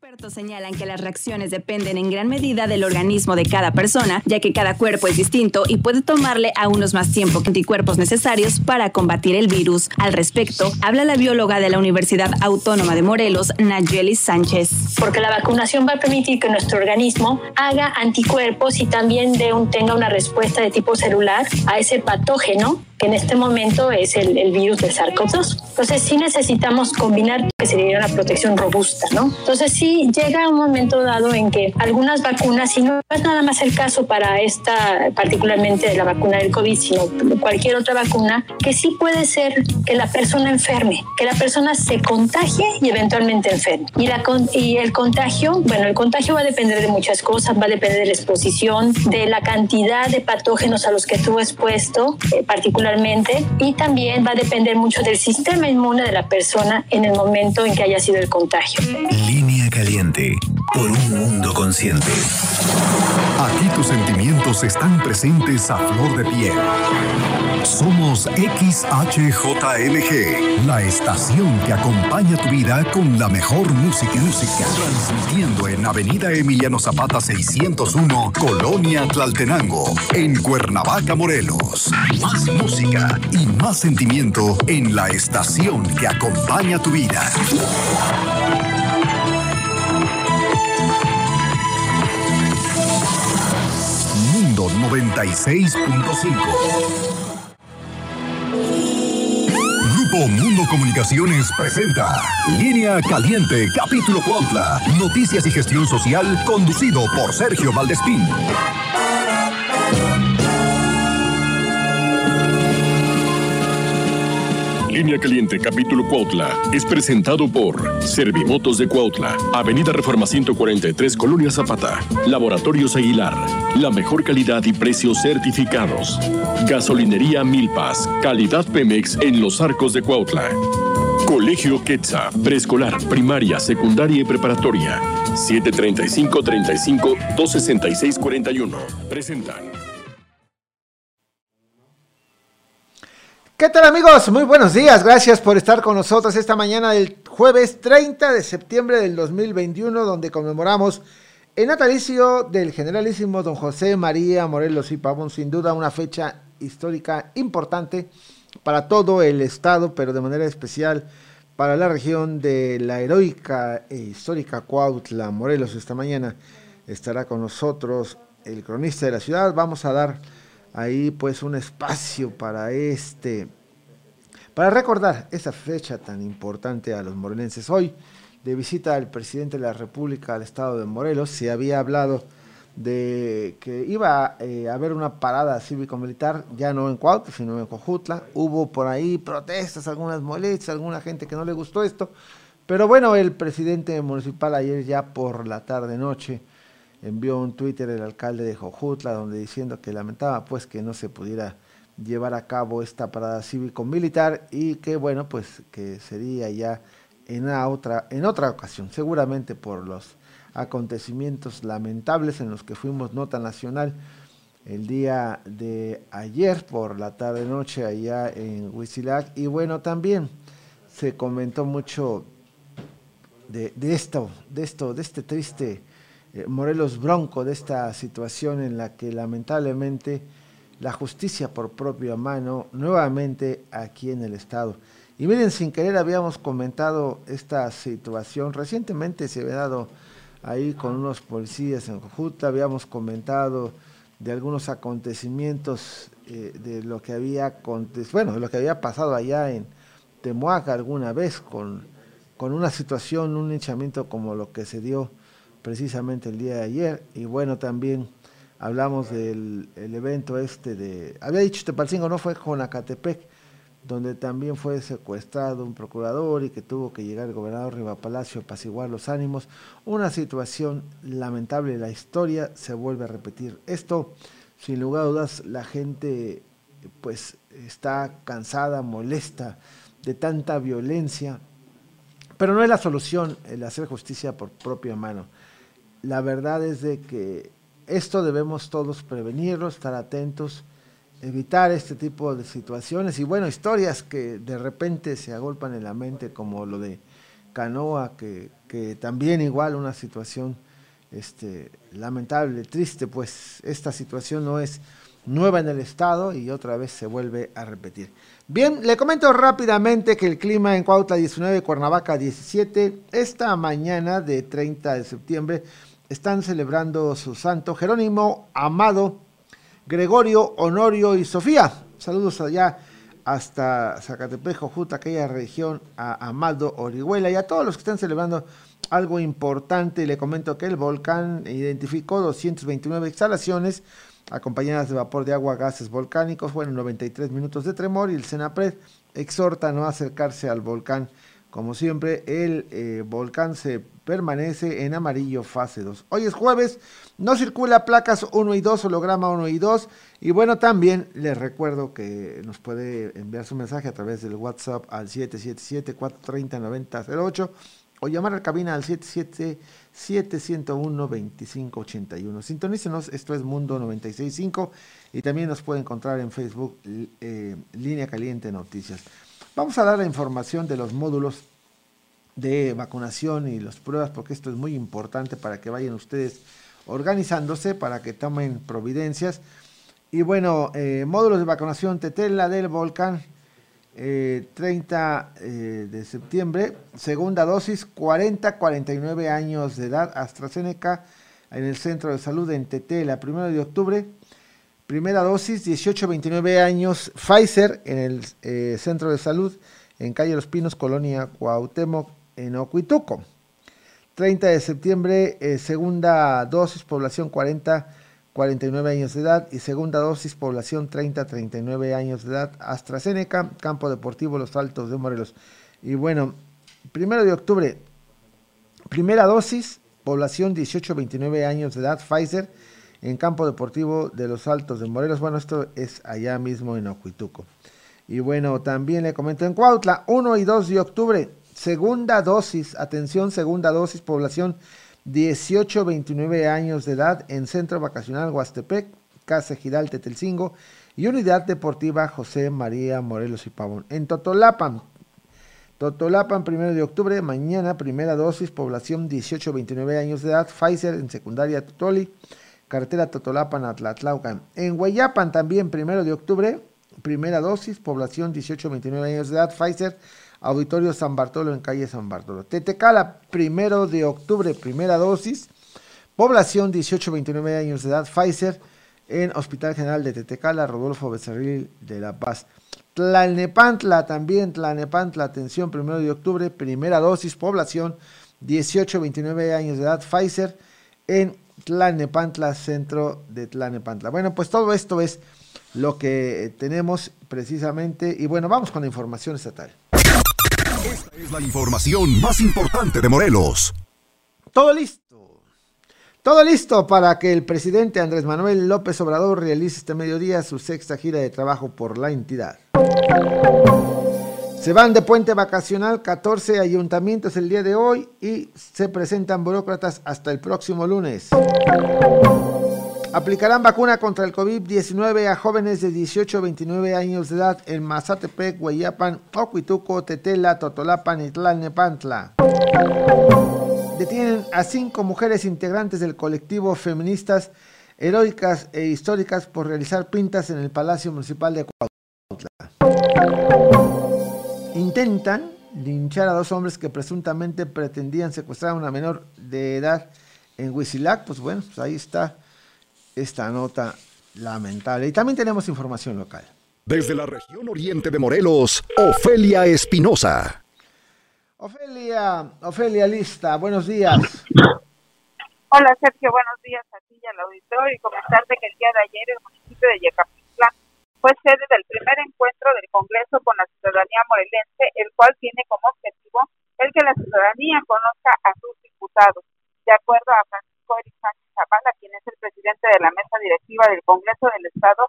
Expertos señalan que las reacciones dependen en gran medida del organismo de cada persona, ya que cada cuerpo es distinto y puede tomarle a unos más tiempo que anticuerpos necesarios para combatir el virus. Al respecto, habla la bióloga de la Universidad Autónoma de Morelos, Nayeli Sánchez. Porque la vacunación va a permitir que nuestro organismo haga anticuerpos y también tenga una respuesta de tipo celular a ese patógeno que en este momento es el, el virus del SARS-CoV-2. Entonces sí necesitamos combinar que sería una protección robusta, ¿no? Entonces sí llega un momento dado en que algunas vacunas, y no es nada más el caso para esta, particularmente de la vacuna del COVID, sino cualquier otra vacuna, que sí puede ser que la persona enferme, que la persona se contagie y eventualmente enferme. Y, la, y el contagio, bueno, el contagio va a depender de muchas cosas, va a depender de la exposición, de la cantidad de patógenos a los que estuvo expuesto, eh, particularmente y también va a depender mucho del sistema inmune de la persona en el momento en que haya sido el contagio. Línea caliente por un mundo consciente. Aquí tus sentimientos están presentes a flor de piel. Somos XHJLG, la estación que acompaña tu vida con la mejor música. Música. Transmitiendo en Avenida Emiliano Zapata 601, Colonia Tlaltenango, en Cuernavaca, Morelos. Más música y más sentimiento en la estación que acompaña tu vida. Mundo 96.5 Mundo Comunicaciones presenta Línea Caliente, capítulo Cuautla. Noticias y gestión social, conducido por Sergio Valdespín. Línea Caliente, capítulo Cuautla, es presentado por Servimotos de Cuautla, Avenida Reforma 143, Colonia Zapata, Laboratorios Aguilar, la mejor calidad y precios certificados. Gasolinería Milpas, calidad Pemex en los arcos de Cuautla. Colegio Quetza, preescolar, primaria, secundaria y preparatoria. 735 35 266 41. Presentan. ¿Qué tal amigos? Muy buenos días, gracias por estar con nosotros esta mañana del jueves 30 de septiembre del 2021, donde conmemoramos el natalicio del generalísimo don José María Morelos y Pavón, sin duda una fecha histórica importante para todo el estado, pero de manera especial para la región de la heroica e histórica Cuautla, Morelos. Esta mañana estará con nosotros el cronista de la ciudad. Vamos a dar ahí pues un espacio para este, para recordar esa fecha tan importante a los morelenses. Hoy, de visita al presidente de la República al estado de Morelos, se había hablado de que iba eh, a haber una parada cívico-militar, ya no en Cuautla, sino en Cojutla. Hubo por ahí protestas, algunas molestias, alguna gente que no le gustó esto. Pero bueno, el presidente municipal ayer ya por la tarde-noche envió un Twitter el alcalde de Jojutla donde diciendo que lamentaba pues que no se pudiera llevar a cabo esta parada cívico-militar y que bueno pues que sería ya en otra en otra ocasión. Seguramente por los acontecimientos lamentables en los que fuimos nota nacional el día de ayer por la tarde noche allá en Huitzilac. Y bueno también se comentó mucho de, esto de esto de este triste Morelos Bronco de esta situación en la que lamentablemente la justicia por propia mano nuevamente aquí en el estado. Y miren, sin querer habíamos comentado esta situación, recientemente se había dado ahí con unos policías en Jujuta, habíamos comentado de algunos acontecimientos eh, de lo que había bueno, de lo que había pasado allá en Temuaca alguna vez con, con una situación, un hinchamiento como lo que se dio precisamente el día de ayer. Y bueno, también hablamos del evento este de, había dicho Tepalcingo, no fue Jonacatepec, donde también fue secuestrado un procurador y que tuvo que llegar el gobernador Riva Palacio a apaciguar los ánimos. Una situación lamentable, la historia se vuelve a repetir. Esto, sin lugar a dudas, la gente pues está cansada, molesta de tanta violencia, pero no es la solución el hacer justicia por propia mano la verdad es de que esto debemos todos prevenirlo, estar atentos, evitar este tipo de situaciones y bueno, historias que de repente se agolpan en la mente como lo de Canoa, que, que también igual una situación este, lamentable, triste, pues esta situación no es nueva en el estado y otra vez se vuelve a repetir. Bien, le comento rápidamente que el clima en Cuautla 19, Cuernavaca 17, esta mañana de 30 de septiembre están celebrando su santo Jerónimo, Amado, Gregorio, Honorio y Sofía. Saludos allá hasta Zacatepejo, Juta, aquella región, a Amado, Orihuela y a todos los que están celebrando algo importante. Le comento que el volcán identificó 229 instalaciones acompañadas de vapor de agua, gases volcánicos. Fueron 93 minutos de tremor y el Senapred exhorta a no acercarse al volcán. Como siempre, el eh, volcán se permanece en amarillo fase 2. Hoy es jueves, no circula placas 1 y 2, holograma 1 y 2. Y bueno, también les recuerdo que nos puede enviar su mensaje a través del WhatsApp al 777-430-9008 o llamar a la cabina al 777-101-2581. Sintonícenos, esto es Mundo 965 y también nos puede encontrar en Facebook eh, Línea Caliente Noticias. Vamos a dar la información de los módulos de vacunación y las pruebas porque esto es muy importante para que vayan ustedes organizándose, para que tomen providencias. Y bueno, eh, módulos de vacunación Tetela del Volcán 30 eh, eh, de septiembre, segunda dosis, 40-49 años de edad, AstraZeneca en el Centro de Salud en Tetela, primero de octubre, primera dosis, 18-29 años, Pfizer en el eh, Centro de Salud en Calle Los Pinos, Colonia Cuauhtémoc, en Ocuituco. 30 de septiembre, segunda dosis, población 40 49 años de edad y segunda dosis población 30 39 años de edad AstraZeneca, Campo Deportivo Los Altos de Morelos. Y bueno, primero de octubre, primera dosis, población 18 29 años de edad Pfizer en Campo Deportivo de Los Altos de Morelos. Bueno, esto es allá mismo en Ocuituco. Y bueno, también le comento en Cuautla, 1 y 2 de octubre, segunda dosis, atención, segunda dosis, población 18-29 años de edad en Centro Vacacional Huastepec, Casa Giral Tetelcingo y Unidad Deportiva José María Morelos y Pavón. En Totolapan, Totolapan, primero de octubre, mañana, primera dosis, población 18-29 años de edad, Pfizer en secundaria Totoli, carretera Totolapan, Atlatlaucan. En Hueyapan también, primero de octubre, primera dosis, población 18-29 años de edad, Pfizer Auditorio San Bartolo en calle San Bartolo. Tetecala, primero de octubre, primera dosis. Población 18-29 años de edad, Pfizer en Hospital General de Tetecala, Rodolfo Becerril de La Paz. Tlalnepantla también, Tlalnepantla, atención, primero de octubre, primera dosis, población 18-29 años de edad, Pfizer en Tlalnepantla, centro de Tlalnepantla. Bueno, pues todo esto es lo que tenemos precisamente y bueno, vamos con la información estatal. Esta es la información más importante de Morelos. Todo listo. Todo listo para que el presidente Andrés Manuel López Obrador realice este mediodía su sexta gira de trabajo por la entidad. Se van de puente vacacional 14 ayuntamientos el día de hoy y se presentan burócratas hasta el próximo lunes. Aplicarán vacuna contra el COVID-19 a jóvenes de 18 a 29 años de edad en Mazatepec, Hueyapan, Ocuituco, Tetela, Totolapan y Tlalnepantla. Detienen a cinco mujeres integrantes del colectivo Feministas Heroicas e Históricas por realizar pintas en el Palacio Municipal de Cuautla. Intentan linchar a dos hombres que presuntamente pretendían secuestrar a una menor de edad en Huizilac. Pues bueno, pues ahí está esta nota lamentable. Y también tenemos información local. Desde la región oriente de Morelos, Ofelia Espinosa. Ofelia, Ofelia Lista, buenos días. Hola Sergio, buenos días a ti y al auditorio y comentarte que el día de ayer el municipio de Yecapixtla fue sede del primer encuentro del Congreso con la ciudadanía morelense, el cual tiene como objetivo el que la ciudadanía conozca a sus diputados. De acuerdo a Francisco Eric Zavala, quien es el presidente de la mesa directiva del Congreso del Estado,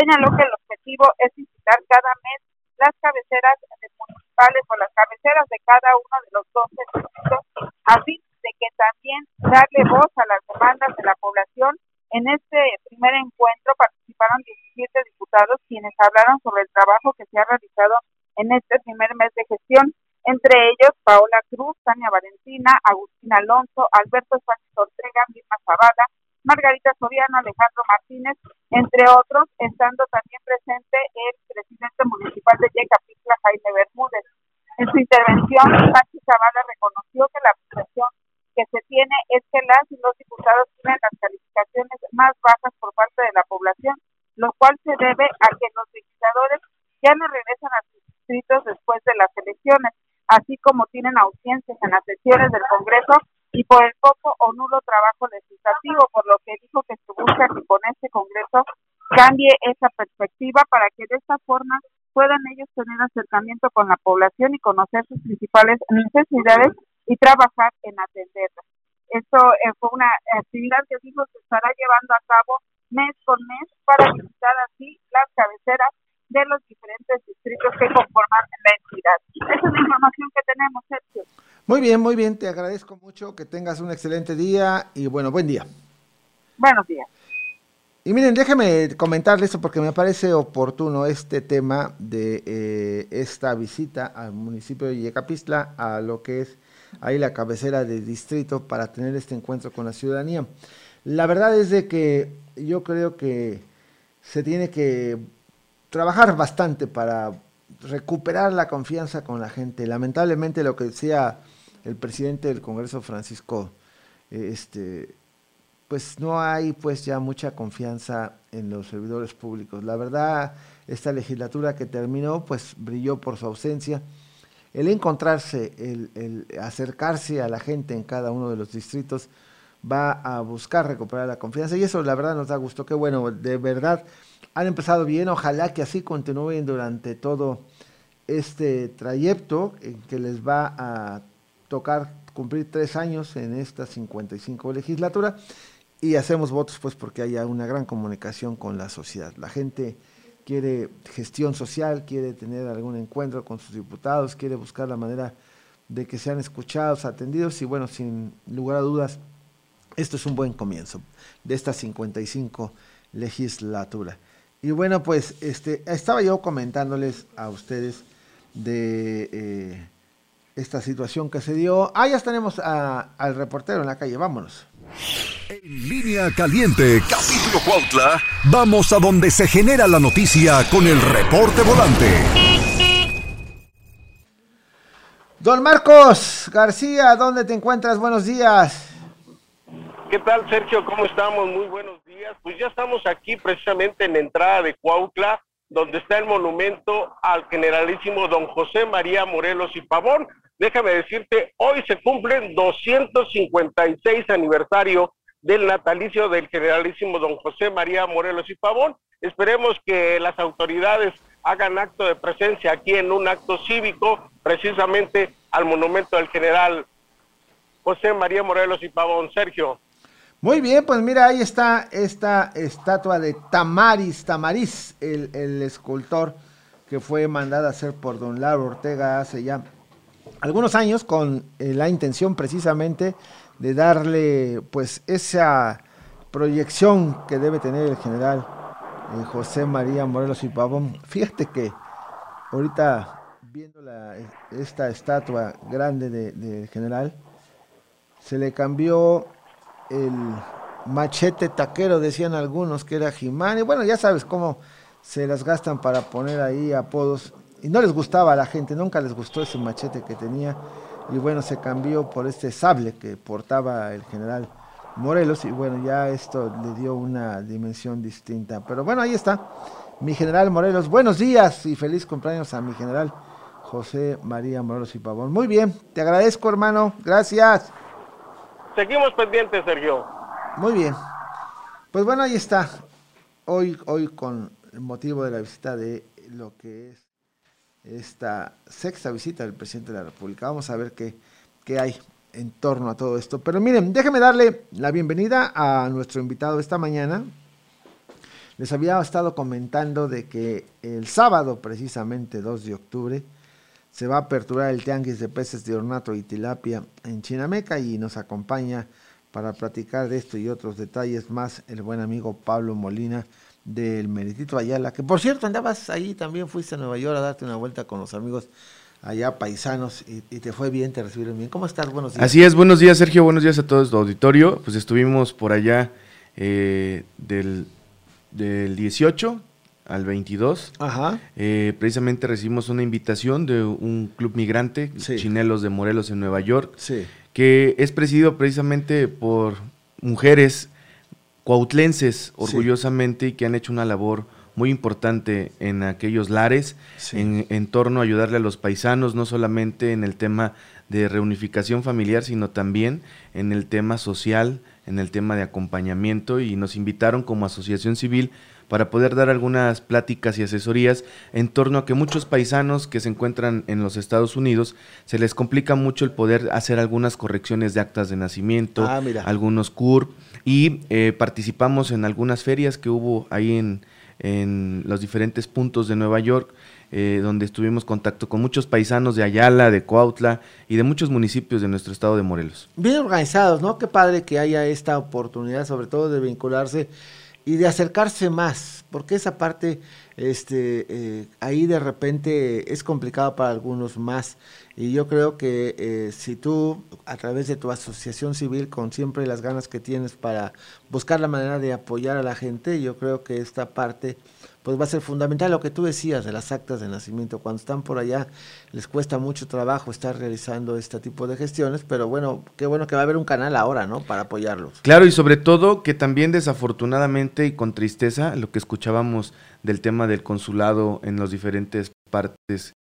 señaló que el objetivo es visitar cada mes las cabeceras municipales o las cabeceras de cada uno de los 12 distritos, a fin de que también darle voz a las demandas de la población. En este primer encuentro participaron 17 diputados quienes hablaron sobre el trabajo que se ha realizado en este primer mes de gestión. entre ellos Paola Cruz, Tania Valentina, Agustín Alonso, Alberto Sánchez Ortega, Misma Zavala, Margarita Soriano, Alejandro Martínez, entre otros, estando también presente el presidente municipal de Yecapixtla, Jaime Bermúdez. En su intervención, Sánchez Zavala reconoció cambie esa perspectiva para que de esta forma puedan ellos tener acercamiento con la población y conocer sus principales necesidades y trabajar en atenderlas. Esto eh, fue una actividad que dijo se estará llevando a cabo mes con mes para visitar así las cabeceras de los diferentes distritos que conforman la entidad. Esa es la información que tenemos, Sergio. Muy bien, muy bien, te agradezco mucho, que tengas un excelente día y bueno, buen día. Buenos días. Y miren, déjeme comentarles esto porque me parece oportuno este tema de eh, esta visita al municipio de Yecapistla, a lo que es ahí la cabecera del distrito para tener este encuentro con la ciudadanía. La verdad es de que yo creo que se tiene que trabajar bastante para recuperar la confianza con la gente. Lamentablemente lo que decía el presidente del Congreso, Francisco, este, pues no hay pues ya mucha confianza en los servidores públicos. La verdad, esta legislatura que terminó, pues brilló por su ausencia. El encontrarse, el, acercarse a la gente en cada uno de los distritos va a buscar recuperar la confianza y eso la verdad nos da gusto. Qué bueno, de verdad han empezado bien, ojalá que así continúen durante todo este trayecto en que les va a tocar cumplir tres años en esta 55 legislatura y hacemos votos pues porque haya una gran comunicación con la sociedad. La gente quiere gestión social, quiere tener algún encuentro con sus diputados, quiere buscar la manera de que sean escuchados, atendidos y bueno, sin lugar a dudas, esto es un buen comienzo de esta 55 legislatura. Y bueno, pues este, estaba yo comentándoles a ustedes de eh, esta situación que se dio. Ah, ya tenemos al reportero en la calle, vámonos. En línea caliente, capítulo Cuautla, vamos a donde se genera la noticia con el reporte volante. Don Marcos García, ¿dónde te encuentras? Buenos días. ¿Qué tal, Sergio? ¿Cómo estamos? Muy buenos días. Pues ya estamos aquí precisamente en la entrada de Cuautla, donde está el monumento al generalísimo don José María Morelos y Pavón. Déjame decirte, hoy se cumplen 256 aniversario del natalicio del generalísimo don José María Morelos y Pavón. Esperemos que las autoridades hagan acto de presencia aquí en un acto cívico, precisamente al monumento del general José María Morelos y Pavón. Sergio. Muy bien, pues mira, ahí está esta estatua de Tamaris, Tamariz, el, el escultor que fue mandada a hacer por don Laro Ortega hace ya algunos años con eh, la intención precisamente de darle pues esa proyección que debe tener el general eh, José María Morelos y Pavón. Fíjate que ahorita viendo la, esta estatua grande del de general, se le cambió el machete taquero, decían algunos que era Jimán, y bueno, ya sabes cómo se las gastan para poner ahí apodos, y no les gustaba a la gente, nunca les gustó ese machete que tenía, y bueno, se cambió por este sable que portaba el general Morelos y bueno, ya esto le dio una dimensión distinta. Pero bueno, ahí está, mi general Morelos. Buenos días y feliz cumpleaños a mi general José María Morelos y Pavón. Muy bien, te agradezco hermano, gracias. Seguimos pendientes, Sergio. Muy bien. Pues bueno, ahí está. Hoy, hoy con el motivo de la visita de lo que es esta sexta visita del presidente de la República. Vamos a ver qué, qué hay en torno a todo esto. Pero miren, déjenme darle la bienvenida a nuestro invitado esta mañana. Les había estado comentando de que el sábado, precisamente 2 de octubre, se va a aperturar el tianguis de peces de ornato y tilapia en Chinameca y nos acompaña para platicar de esto y otros detalles más el buen amigo Pablo Molina, del Meritito Ayala, que por cierto andabas ahí, también fuiste a Nueva York a darte una vuelta con los amigos allá paisanos y, y, te fue bien, te recibieron bien. ¿Cómo estás? Buenos días. Así es, buenos días Sergio, buenos días a todos tu auditorio. Pues estuvimos por allá eh, del, del 18 al 22. Ajá. Eh, precisamente recibimos una invitación de un club migrante, Sí. Chinelos de Morelos en Nueva York, Sí. que es presidido precisamente por mujeres cuautlenses, orgullosamente, y que han hecho una labor muy importante en aquellos lares, Sí. en, en torno a ayudarle a los paisanos, no solamente en el tema de reunificación familiar, sino también en el tema social, en el tema de acompañamiento, y nos invitaron como asociación civil para poder dar algunas pláticas y asesorías en torno a que muchos paisanos que se encuentran en los Estados Unidos se les complica mucho el poder hacer algunas correcciones de actas de nacimiento, Ah, algunos CURP y eh, participamos en algunas ferias que hubo ahí en, en los diferentes puntos de Nueva York, eh, donde estuvimos en contacto con muchos paisanos de Ayala, de Cuautla y de muchos municipios de nuestro estado de Morelos. Bien organizados, ¿no? Qué padre que haya esta oportunidad, sobre todo de vincularse y de acercarse más, porque esa parte, este, eh, ahí de repente es complicado para algunos más. Y yo creo que eh, si tú, a través de tu asociación civil, con siempre las ganas que tienes para buscar la manera de apoyar a la gente, yo creo que esta parte pues va a ser fundamental lo que tú decías de las actas de nacimiento. Cuando están por allá les cuesta mucho trabajo estar realizando este tipo de gestiones, pero bueno, qué bueno que va a haber un canal ahora, ¿no? Para apoyarlos. Claro, y sobre todo que también desafortunadamente y con tristeza, lo que escuchábamos del tema del consulado en las diferentes partes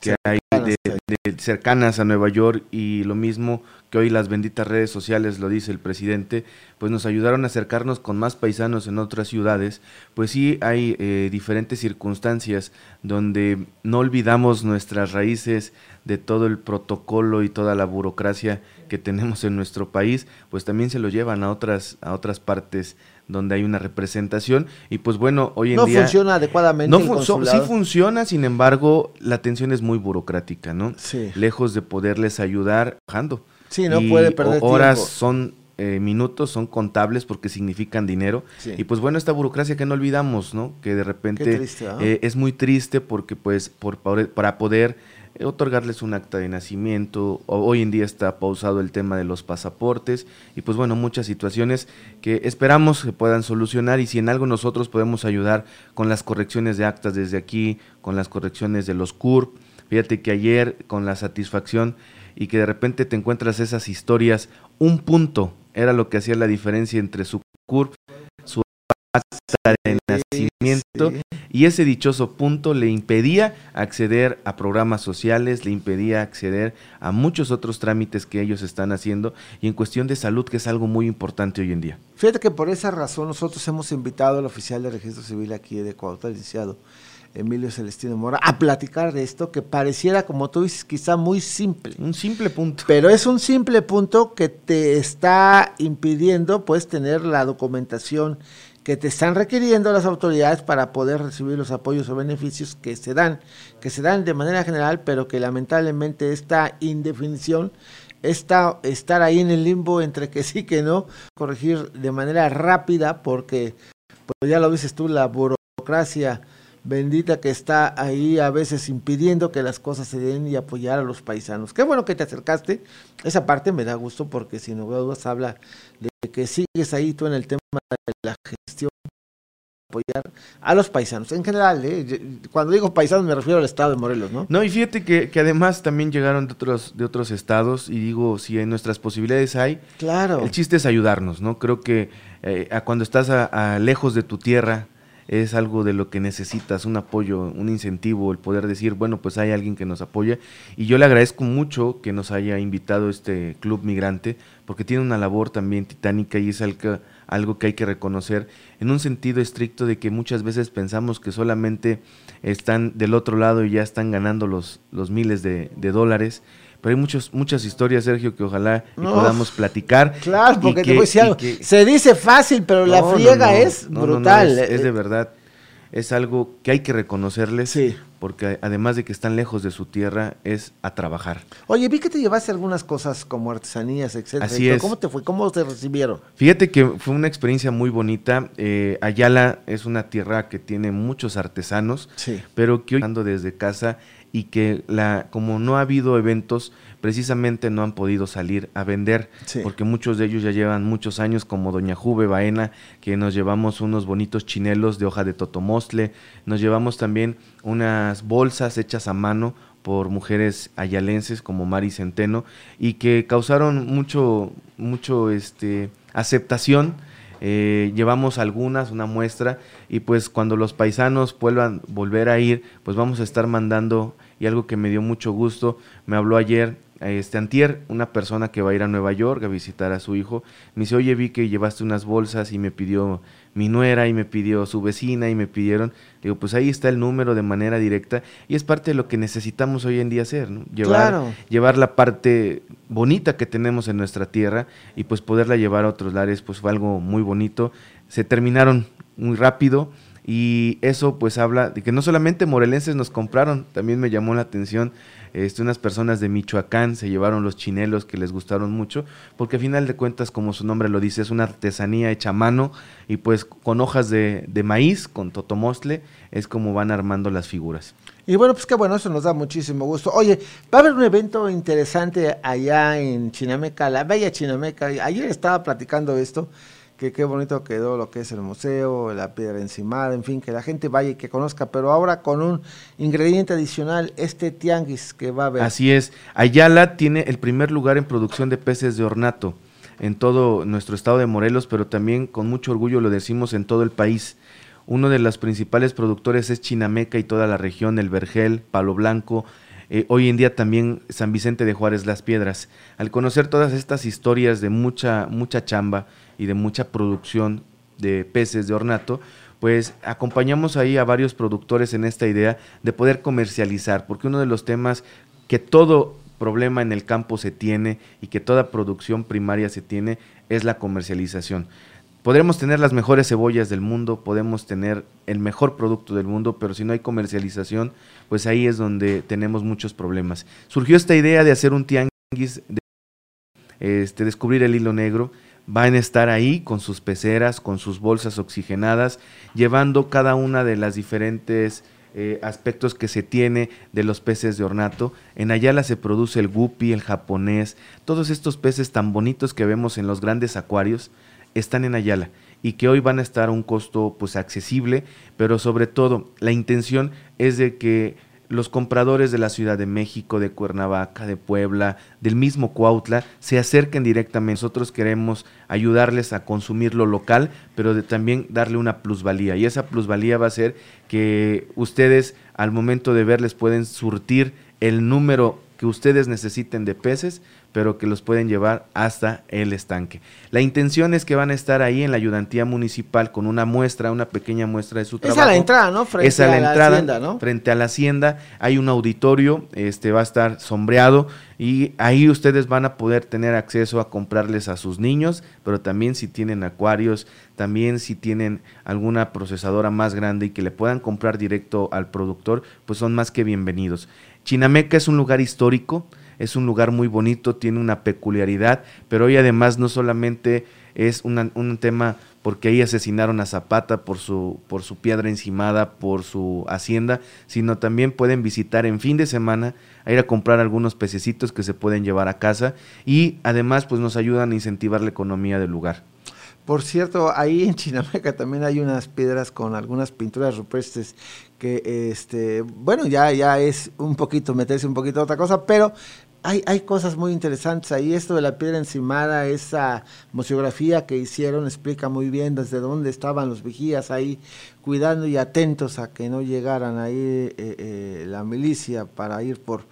que hay de, de cercanas a Nueva York y lo mismo que hoy las benditas redes sociales lo dice el presidente, pues nos ayudaron a acercarnos con más paisanos en otras ciudades, pues sí hay eh, diferentes circunstancias donde no olvidamos nuestras raíces de todo el protocolo y toda la burocracia que tenemos en nuestro país, pues también se lo llevan a otras a otras partes donde hay una representación y pues bueno, hoy en no día funciona adecuadamente no fun- so- sí funciona, sin embargo, la atención es muy burocrática, ¿no? Sí. Lejos de poderles ayudar, bajando. Sí, no Y puede perder ho- horas tiempo. son eh, minutos, son contables porque significan dinero. Sí. Y pues bueno, esta burocracia que no olvidamos, ¿no? Que de repente triste, ¿ah? eh, es muy triste porque pues por, para poder eh, otorgarles un acta de nacimiento, hoy en día está pausado el tema de los pasaportes. Y pues bueno, muchas situaciones que esperamos que puedan solucionar. Y si en algo nosotros podemos ayudar con las correcciones de actas desde aquí, con las correcciones de los CURP, fíjate que ayer con la satisfacción y que de repente te encuentras esas historias, un punto era lo que hacía la diferencia entre su CURP, acta de nacimiento y ese dichoso punto le impedía acceder a programas sociales, le impedía acceder a muchos otros trámites que ellos están haciendo y en cuestión de salud que es algo muy importante hoy en día. Fíjate que por esa razón nosotros hemos invitado al oficial de registro civil aquí de Cuautla, el licenciado Emilio Celestino Mora, a platicar de esto que pareciera, como tú dices, quizá muy simple. Un simple punto. Pero es un simple punto que te está impidiendo pues tener la documentación que te están requiriendo las autoridades para poder recibir los apoyos o beneficios que se dan, que se dan de manera general, pero que lamentablemente esta indefinición, esta, estar ahí en el limbo entre que sí que no, corregir de manera rápida, porque pues ya lo dices tú, la burocracia bendita que está ahí a veces impidiendo que las cosas se den y apoyar a los paisanos. Qué bueno que te acercaste. Esa parte me da gusto porque si no dudas habla de que sigues ahí tú en el tema de la gestión apoyar a los paisanos en general, ¿eh? cuando digo paisanos me refiero al estado de Morelos, ¿no? No, y fíjate que, que además también llegaron de otros, de otros estados y digo, si en nuestras posibilidades hay, Claro. el chiste es ayudarnos, ¿no? Creo que eh, a cuando estás a, a lejos de tu tierra es algo de lo que necesitas, un apoyo, un incentivo, el poder decir, bueno, pues hay alguien que nos apoya. Y yo le agradezco mucho que nos haya invitado este club migrante, porque tiene una labor también titánica y es algo, que hay que reconocer en un sentido estricto de que muchas veces pensamos que solamente están del otro lado y ya están ganando los, los miles de dólares. Pero hay muchos, muchas historias, Sergio, que ojalá No. podamos platicar. Claro, porque te que- voy a decir algo. que- Se dice fácil, pero la no, friega no, es brutal. es, es de Eh, verdad. Es algo que hay que reconocerles, Sí. porque además de que están lejos de su tierra, es a trabajar. Oye, vi que te llevaste algunas cosas como artesanías, etcétera. Así es. ¿Cómo te fue? ¿Cómo te recibieron? Fíjate que fue una experiencia muy bonita. Eh, Ayala es una tierra que tiene muchos artesanos, Sí. pero que hoy desde casa y que la, como no ha habido eventos, precisamente no han podido salir a vender, porque muchos de ellos ya llevan muchos años, como Doña Juve Baena, que nos llevamos unos bonitos chinelos de hoja de totomostle, nos llevamos también unas bolsas hechas a mano por mujeres ayalenses como Mari Centeno y que causaron mucho, mucho este, aceptación. Eh, llevamos algunas, una muestra, y pues cuando los paisanos vuelvan volver a ir, pues vamos a estar mandando, y algo que me dio mucho gusto, me habló ayer este antier, una persona que va a ir a Nueva York a visitar a su hijo, me dice, oye, vi que llevaste unas bolsas y me pidió mi nuera y me pidió su vecina y me pidieron, digo, pues ahí está el número de manera directa y es parte de lo que necesitamos hoy en día hacer, ¿no? Llevar, llevar la parte bonita que tenemos en nuestra tierra y pues poderla llevar a otros lares, pues fue algo muy bonito. Se terminaron muy rápido, y eso pues habla de que no solamente morelenses nos compraron, también me llamó la atención este, unas personas de Michoacán se llevaron los chinelos que les gustaron mucho, porque a final de cuentas, como su nombre lo dice, es una artesanía hecha a mano y pues con hojas de, de maíz, con totomostle, es como van armando las figuras. Y bueno, pues qué bueno, eso nos da muchísimo gusto. Oye, va a haber un evento interesante allá en Chinameca, la bella Chinameca. Ayer estaba platicando esto que qué bonito quedó lo que es el museo, la piedra encimada, en fin, que la gente vaya y que conozca, pero ahora con un ingrediente adicional, este tianguis que va a haber. Así es, Ayala tiene el primer lugar en producción de peces de ornato en todo nuestro estado de Morelos, pero también con mucho orgullo lo decimos en todo el país. Uno de los principales productores es Chinameca y toda la región, el Vergel, Palo Blanco, eh, hoy en día también San Vicente de Juárez Las Piedras. Al conocer todas estas historias de mucha, mucha chamba, y de mucha producción de peces de ornato, pues acompañamos ahí a varios productores en esta idea de poder comercializar, porque uno de los temas que todo problema en el campo se tiene y que toda producción primaria se tiene es la comercialización. Podremos tener las mejores cebollas del mundo, podemos tener el mejor producto del mundo, pero si no hay comercialización, pues ahí es donde tenemos muchos problemas. Surgió esta idea de hacer un tianguis, de este, descubrir el hilo negro, van a estar ahí con sus peceras, con sus bolsas oxigenadas, llevando cada una de las diferentes eh, aspectos que se tiene de los peces de ornato. En Ayala se produce el guppy, el japonés, todos estos peces tan bonitos que vemos en los grandes acuarios están en Ayala y que hoy van a estar a un costo pues accesible, pero sobre todo la intención es de que los compradores de la Ciudad de México, de Cuernavaca, de Puebla, del mismo Cuautla, se acerquen directamente. Nosotros queremos ayudarles a consumir lo local, pero de también darle una plusvalía. Y esa plusvalía va a ser que ustedes al momento de verles pueden surtir el número que ustedes necesiten de peces pero que los pueden llevar hasta el estanque. La intención es que van a estar ahí en la ayudantía municipal con una muestra, una pequeña muestra de su trabajo. Es a la entrada, ¿no? Frente a, la, hacienda, ¿no? Frente a la hacienda hay un auditorio, este va a estar sombreado y ahí ustedes van a poder tener acceso a comprarles a sus niños, pero también si tienen acuarios, también si tienen alguna procesadora más grande y que le puedan comprar directo al productor, pues son más que bienvenidos. Chinameca es un lugar histórico, es un lugar muy bonito, tiene una peculiaridad, pero hoy además no solamente es un tema porque ahí asesinaron a Zapata por su, por su piedra encimada, por su hacienda, sino también pueden visitar en fin de semana, a ir a comprar algunos pececitos que se pueden llevar a casa y además pues nos ayudan a incentivar la economía del lugar. Por cierto, ahí en Chinameca también hay unas piedras con algunas pinturas rupestres que, este, bueno, ya, ya es un poquito, meterse un poquito a otra cosa, pero hay, hay cosas muy interesantes ahí. Esto de la piedra encimada, esa museografía que hicieron, explica muy bien desde dónde estaban los vigías ahí, cuidando y atentos a que no llegaran ahí eh, eh, la milicia para ir por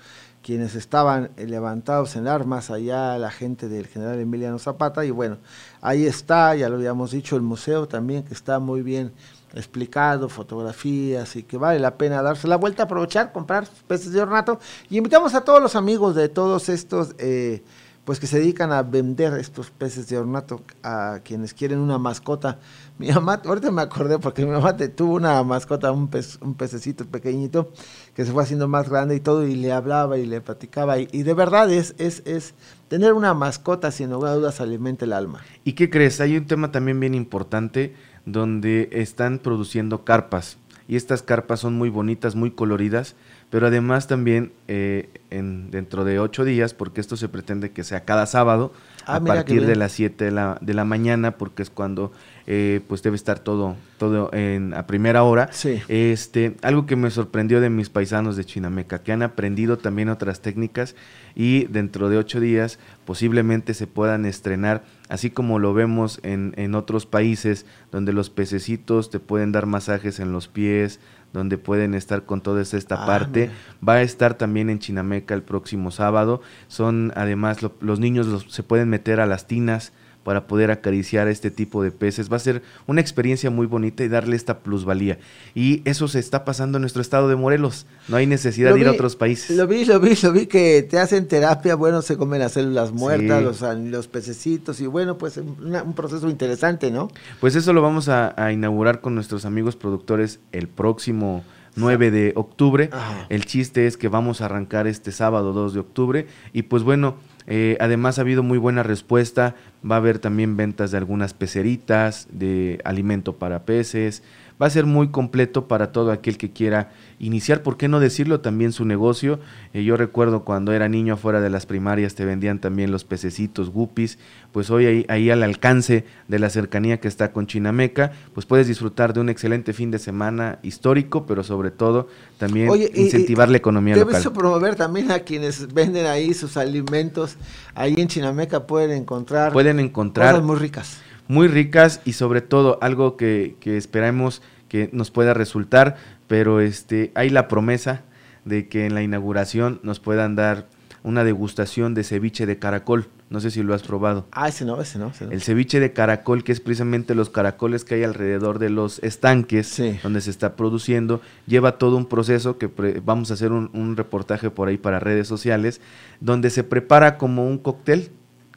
quienes estaban levantados en armas, allá la gente del general Emiliano Zapata. Y bueno, ahí está, ya lo habíamos dicho, el museo también, que está muy bien explicado, fotografías y que vale la pena darse la vuelta, aprovechar, comprar peces de ornato y invitamos a todos los amigos de todos estos, eh, pues que se dedican a vender estos peces de ornato a quienes quieren una mascota. Mi mamá, ahorita me acordé porque mi mamá tuvo una mascota, un, pez, un pececito pequeñito que se fue haciendo más grande y todo y le hablaba y le platicaba y, y de verdad es, es, es tener una mascota sin lugar a dudas alimenta el alma. ¿Y qué crees? Hay un tema también bien importante donde están produciendo carpas. Y estas carpas son muy bonitas, muy coloridas, pero además también eh, en, dentro de ocho días, porque esto se pretende que sea cada sábado, Ah, a partir de las 7 de la, de la mañana, porque es cuando eh, pues debe estar todo, todo en, a primera hora. Sí. Este, algo que me sorprendió de mis paisanos de Chinameca, que han aprendido también otras técnicas y dentro de ocho días posiblemente se puedan estrenar, así como lo vemos en, en otros países, donde los pececitos te pueden dar masajes en los pies, donde pueden estar con toda esta Ah, parte. mira. Va a estar también en Chinameca el próximo sábado. Son además lo- los niños los- se pueden meter a las tinas para poder acariciar a este tipo de peces. Va a ser una experiencia muy bonita y darle esta plusvalía. Y eso se está pasando en nuestro estado de Morelos. No hay necesidad Lo de ir a otros países. Lo vi, lo vi, lo vi que te hacen terapia, bueno, se comen las células muertas, Sí. los, los pececitos y bueno, pues una- un proceso interesante, ¿no? Pues eso lo vamos a, a inaugurar con nuestros amigos productores el próximo 9 de octubre. Ajá. El chiste es que vamos a arrancar este sábado 2 de octubre y pues bueno, eh, además ha habido muy buena respuesta. Va a haber también ventas de algunas peceritas, de alimento para peces. Va a ser muy completo para todo aquel que quiera iniciar, ¿por qué no decirlo? También su negocio. Eh, yo recuerdo cuando era niño afuera de las primarias te vendían también los pececitos, guppies. Pues hoy ahí, ahí al alcance de la cercanía que está con Chinameca, pues puedes disfrutar de un excelente fin de semana histórico, pero sobre todo también Oye, y- incentivar y- la economía Debes local. promover también a quienes venden ahí sus alimentos. Ahí en Chinameca pueden encontrar Pueden encontrar cosas muy ricas. Muy ricas y sobre todo algo que, que esperamos que nos pueda resultar, pero este hay la promesa de que en la inauguración nos puedan dar una degustación de ceviche de caracol. No sé si lo has probado. Ah, ese no, ese no. ese no. El ceviche de caracol, que es precisamente los caracoles que hay alrededor de los estanques Sí. donde se está produciendo, lleva todo un proceso que pre- vamos a hacer un, un reportaje por ahí para redes sociales, donde se prepara como un cóctel,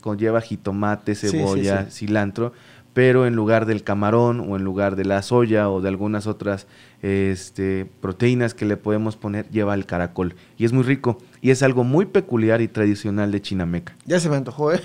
conlleva jitomate, Sí, sí, cebolla, sí. cilantro, pero en lugar del camarón o en lugar de la soya o de algunas otras este, proteínas que le podemos poner, lleva el caracol. Y es muy rico y es algo muy peculiar y tradicional de Chinameca. Ya se me antojó, ¿eh?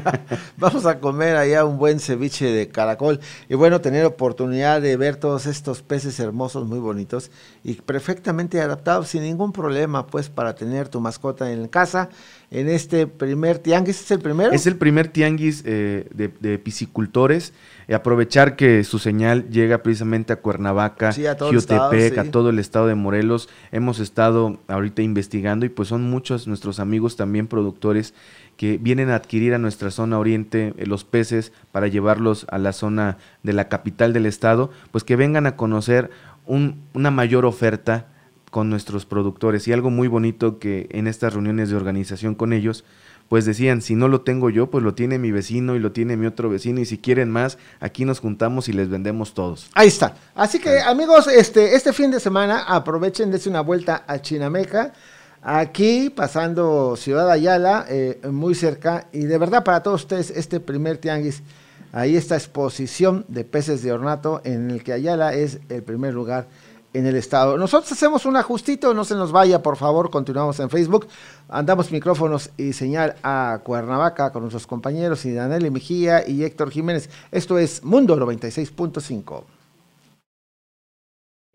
Vamos a comer allá un buen ceviche de caracol y bueno, tener oportunidad de ver todos estos peces hermosos, muy bonitos y perfectamente adaptados sin ningún problema, pues para tener tu mascota en casa en este primer tianguis. ¿Es el primero? Es el primer tianguis eh, de, de piscicultores. Eh, aprovechar que su señal llega precisamente a Cuernavaca, Sí, a todo el estado, sí. a todo el estado de Morelos. Hemos estado ahorita investigando y pues son muchos nuestros amigos también productores que vienen a adquirir a nuestra zona oriente eh, los peces para llevarlos a la zona de la capital del estado, pues que vengan a conocer un- una mayor oferta con nuestros productores y algo muy bonito que en estas reuniones de organización con ellos, pues decían, si no lo tengo yo, pues lo tiene mi vecino y lo tiene mi otro vecino y si quieren más, aquí nos juntamos y les vendemos todos. Ahí está. Así que amigos, este, este fin de semana aprovechen, dense una vuelta a Chinameca, aquí pasando Ciudad Ayala, eh, muy cerca, y de verdad para todos ustedes este primer tianguis, ahí esta exposición de peces de ornato en el que Ayala es el primer lugar en el estado. Nosotros hacemos un ajustito, no se nos vaya, por favor, continuamos en Facebook. Andamos micrófonos y señal a Cuernavaca con nuestros compañeros y Danelli Mejía y Héctor Jiménez. Esto es Mundo 96.5.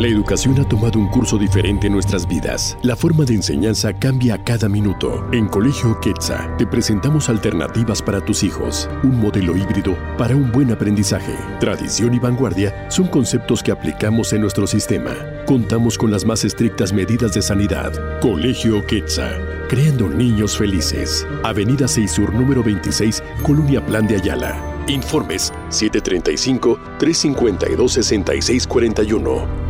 La educación ha tomado un curso diferente en nuestras vidas. La forma de enseñanza cambia a cada minuto. En Colegio Quetzal te presentamos alternativas para tus hijos. Un modelo híbrido para un buen aprendizaje. Tradición y vanguardia son conceptos que aplicamos en nuestro sistema. Contamos con las más estrictas medidas de sanidad. Colegio Quetzal. Creando niños felices. Avenida 6 Sur número 26, Colonia Plan de Ayala. Informes 735-352-6641.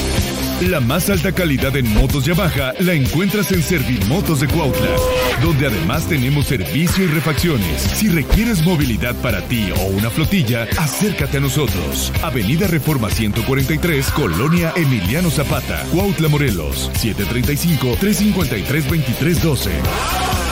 La más alta calidad en motos Yamaha la encuentras en Servimotos de Cuautla, donde además tenemos servicio y refacciones. Si requieres movilidad para ti o una flotilla, acércate a nosotros. Avenida Reforma 143, Colonia Emiliano Zapata, Cuautla, Morelos, 735-353-2312.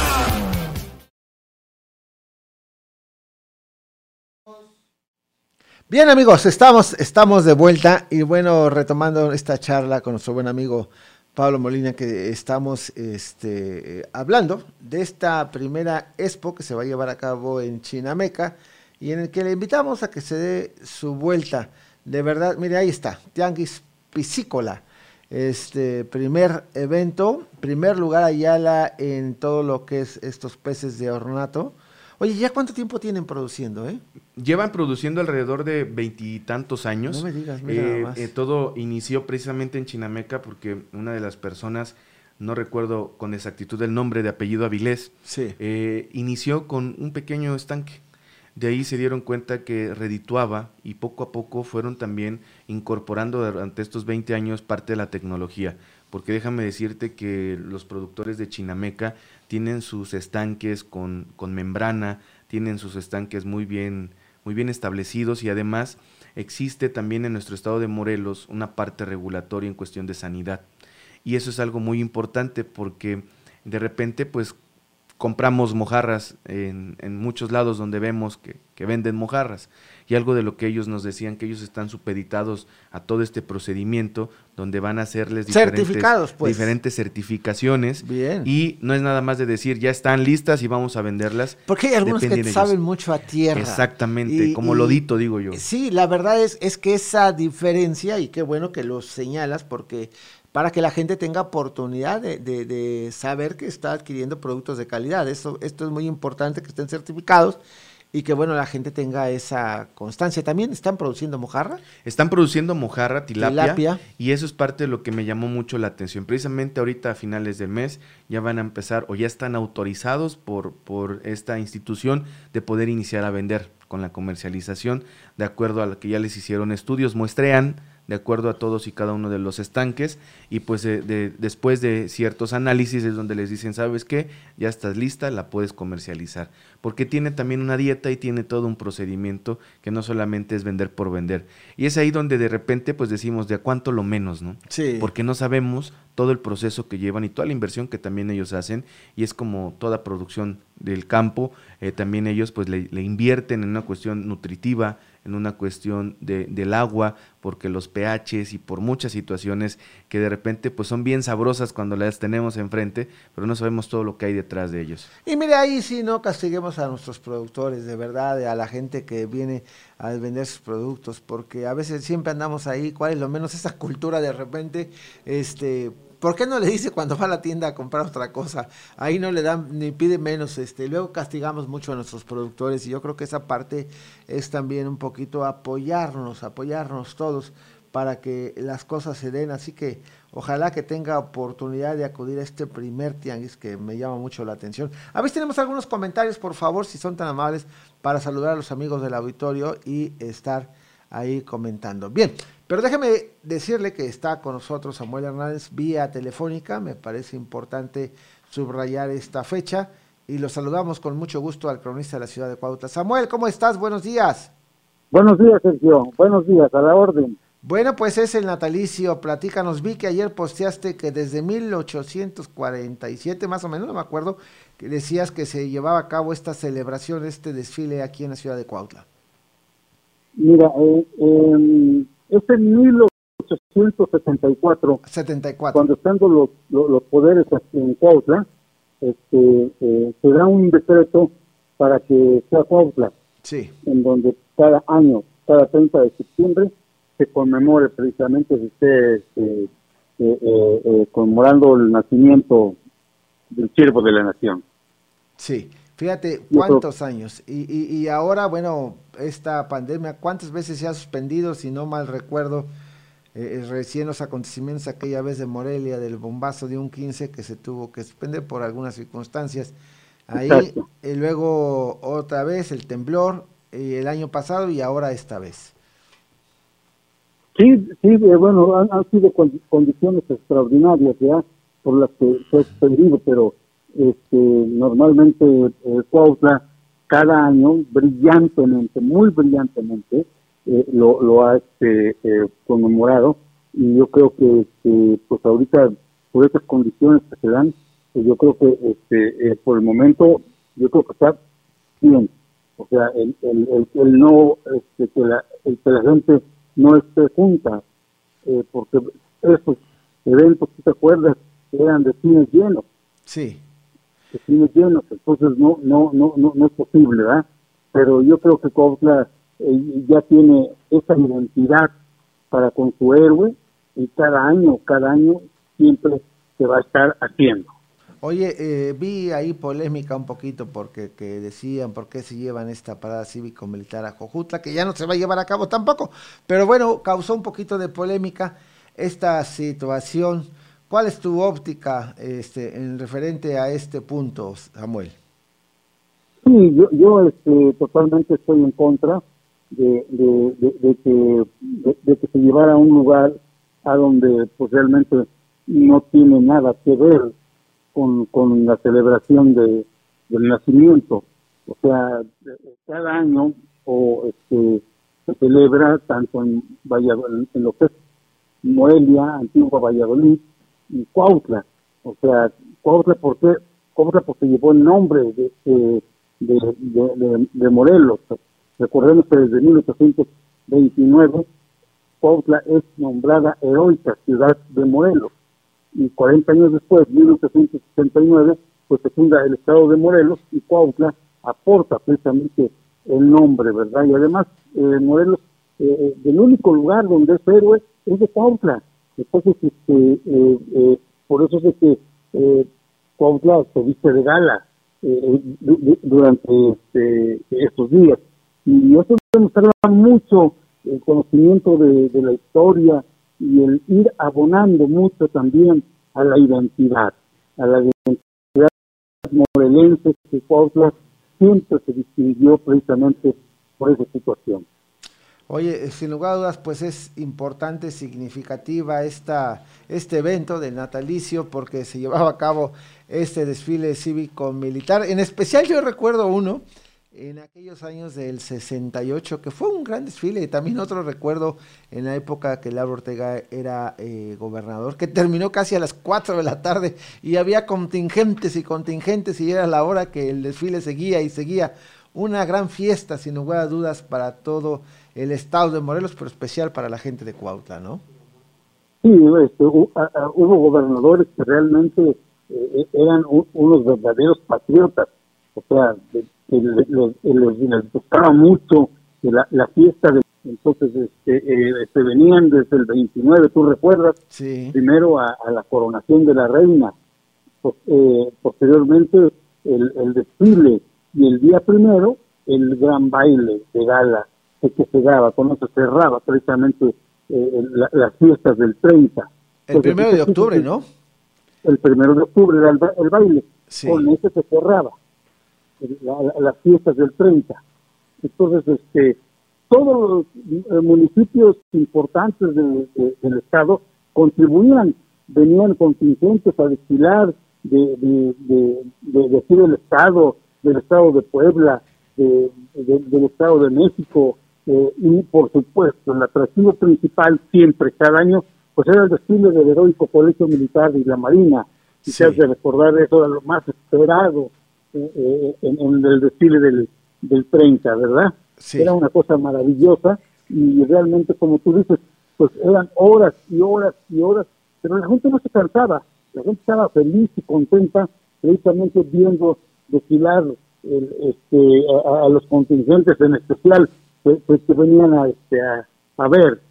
Bien amigos, estamos, estamos de vuelta y bueno, retomando esta charla con nuestro buen amigo Pablo Molina, que estamos este, hablando de esta primera expo que se va a llevar a cabo en Chinameca y en el que le invitamos a que se dé su vuelta. De verdad, mire, ahí está, Tianguis Piscícola. Este primer evento, primer lugar Ayala en todo lo que es estos peces de ornato. Oye, ¿ya cuánto tiempo tienen produciendo, eh? Llevan produciendo alrededor de veintitantos años. No me digas, mira Eh, nada más. eh, todo inició precisamente en Chinameca porque una de las personas, no recuerdo con exactitud el nombre de apellido Avilés, Sí. eh, inició con un pequeño estanque. De ahí se dieron cuenta que redituaba y poco a poco fueron también incorporando durante estos 20 años parte de la tecnología. Porque déjame decirte que los productores de Chinameca tienen sus estanques con, con membrana, tienen sus estanques muy bien, muy bien establecidos y además existe también en nuestro estado de Morelos una parte regulatoria en cuestión de sanidad. Y eso es algo muy importante porque de repente pues compramos mojarras en, en muchos lados donde vemos que, que venden mojarras. Y algo de lo que ellos nos decían, que ellos están supeditados a todo este procedimiento, donde van a hacerles diferentes, Certificados, pues. diferentes certificaciones. Bien. Y no es nada más de decir, ya están listas y vamos a venderlas. Porque hay algunos que saben mucho a tierra. Exactamente, Y- como y- lodito, digo yo. Sí, la verdad es, es que esa diferencia, y qué bueno que lo señalas, porque para que la gente tenga oportunidad de, de- de saber que está adquiriendo productos de calidad. Esto, esto es muy importante que estén certificados y que bueno la gente tenga esa constancia. ¿También están produciendo mojarra? Están produciendo mojarra, tilapia, Tilapia. y eso es parte de lo que me llamó mucho la atención. Precisamente ahorita a finales del mes ya van a empezar o ya están autorizados por, por esta institución de poder iniciar a vender con la comercialización de acuerdo a lo que ya les hicieron estudios, muestrean de acuerdo a todos y cada uno de los estanques y pues de- de- después de ciertos análisis es donde les dicen, ¿sabes qué? Ya estás lista, la puedes comercializar. Porque tiene también una dieta y tiene todo un procedimiento que no solamente es vender por vender. Y es ahí donde de repente pues decimos, ¿de a cuánto lo menos, no? Sí. Porque no sabemos todo el proceso que llevan y toda la inversión que también ellos hacen y es como toda producción del campo, eh, también ellos pues le, le invierten en una cuestión nutritiva, en una cuestión de, del agua, porque los pHs y por muchas situaciones que de repente pues son bien sabrosas cuando las tenemos enfrente, pero no sabemos todo lo que hay detrás de ellos. Y mire, ahí sí no castiguemos a nuestros productores, de verdad, a la gente que viene a vender sus productos, porque a veces siempre andamos ahí, cuál es lo menos esa cultura de repente, este, ¿por qué no le dice cuando va a la tienda a comprar otra cosa? Ahí no le dan ni pide menos, este, luego castigamos mucho a nuestros productores y yo creo que esa parte es también un poquito apoyarnos, apoyarnos todos para que las cosas se den, así que ojalá que tenga oportunidad de acudir a este primer tianguis que me llama mucho la atención. A ver si tenemos algunos comentarios, por favor, si son tan amables, para saludar a los amigos del auditorio y estar ahí comentando. Bien, pero déjeme decirle que está con nosotros Samuel Hernández vía telefónica, me parece importante subrayar esta fecha y lo saludamos con mucho gusto al cronista de la ciudad de Cuautla. Samuel, ¿cómo estás? Buenos días. Buenos días, Sergio. Buenos días, a la orden. Bueno, pues es el natalicio, platícanos, vi que ayer posteaste que desde 1847 más o menos, no me acuerdo, que decías que se llevaba a cabo esta celebración, este desfile aquí en la ciudad de Cuautla. Mira, eh, eh, es en 1874, 74. cuando estando los, los, los poderes en Cuautla, este, eh, se da un decreto para que sea Cuautla, Sí. en donde cada año, cada 30 de septiembre, se conmemore precisamente, se esté este, eh, eh, eh, conmemorando el nacimiento del siervo de la nación. Sí, fíjate cuántos años. Y, y, y, ahora, bueno, esta pandemia, ¿cuántas veces se ha suspendido? Si no mal recuerdo, eh, recién los acontecimientos aquella vez de Morelia, del bombazo de un 15 que se tuvo que suspender por algunas circunstancias. Ahí, y luego otra vez el temblor, y el año pasado y ahora esta vez. Sí, sí, bueno, han, han sido condiciones extraordinarias ya por las que se ha suspendido, pero este, normalmente eh, Cuautla cada año brillantemente, muy brillantemente, eh, lo, ha este, eh, conmemorado y yo creo que este, pues ahorita por estas condiciones que se dan, pues yo creo que este, eh, por el momento yo creo que está bien, o sea, el, el, el, no, este, que, la, el que la gente no esté junta, eh, porque esos eventos, si te acuerdas, eran de cines llenos. Sí. De cines llenos, entonces no, no, no, no, no es posible, ¿verdad? Pero yo creo que Copla eh, ya tiene esa identidad para con su héroe y cada año, cada año siempre se va a estar haciendo. Oye, eh, vi ahí polémica un poquito porque que decían por qué se llevan esta parada cívico-militar a Jojutla, que ya no se va a llevar a cabo tampoco, pero bueno, causó un poquito de polémica esta situación. ¿Cuál es tu óptica este, en referente a este punto, Samuel? Sí, yo, yo este, totalmente estoy en contra de, de, de, que, se llevara a un lugar a donde pues realmente no tiene nada que ver con, la celebración de, del nacimiento. O sea, cada año o este, se celebra tanto en Valladolid, en lo que es Morelia, Antigua Valladolid y Cuautla. O sea, Cuautla porque, Cuautla porque llevó el nombre de, de, de, de Morelos. Recordemos que desde 1829 Cuautla es nombrada heroica ciudad de Morelos y 40 años después, 1869, pues se funda el estado de Morelos y Cuautla aporta precisamente el nombre, ¿verdad? Y además, eh, Morelos, eh, el único lugar donde es héroe es de Cuautla. Entonces, este, eh, eh, por eso es que eh, se viste de gala eh, durante este, días. Y eso demostraba mucho el conocimiento de, de la historia, y el ir abonando mucho también a la identidad, a la identidad morelense que Cuautla siempre se distinguió precisamente por esa situación. Oye, eh, sin lugar a dudas, pues es importante, significativa esta, este evento del natalicio porque se llevaba a cabo este desfile cívico-militar. En especial yo recuerdo uno en aquellos años del 68, que fue un gran desfile, y también otro recuerdo en la época que Lauro Ortega era eh, gobernador, que terminó casi a las 4 de la tarde y había contingentes y contingentes y era la hora que el desfile seguía y seguía. Una gran fiesta, sin lugar a dudas, para todo el estado de Morelos, pero especial para la gente de Cuautla, ¿no? Sí, este, hubo gobernadores que realmente eh, eran unos verdaderos patriotas, o sea, les, gustaba mucho la, la fiesta de entonces este, eh, se venían desde el 29 tú recuerdas primero a, la coronación de la reina. Eh, posteriormente el, el, desfile y el día primero el gran baile de gala que se daba cuando se cerraba precisamente eh, las fiestas del 30 el primero de octubre no el primero de octubre era el, baile. Con ese se cerraba las fiestas del 30. Entonces, este, todos los eh, municipios importantes del estado contribuían, venían contingentes a desfilar de, de, de, de, del estado, del estado de Puebla, del estado de México, eh, y por supuesto el atractivo principal siempre, cada año, pues era el desfile del heroico Colegio Militar de la Marina, y se hace recordar eso era lo más esperado eh, en, el desfile del, del 30, ¿verdad? Era una cosa maravillosa y realmente, como tú dices, pues eran horas y horas y horas, pero la gente no se cansaba, la gente estaba feliz y contenta precisamente viendo desfilar el, este, a, los contingentes en especial que, que venían a, este, a, ver.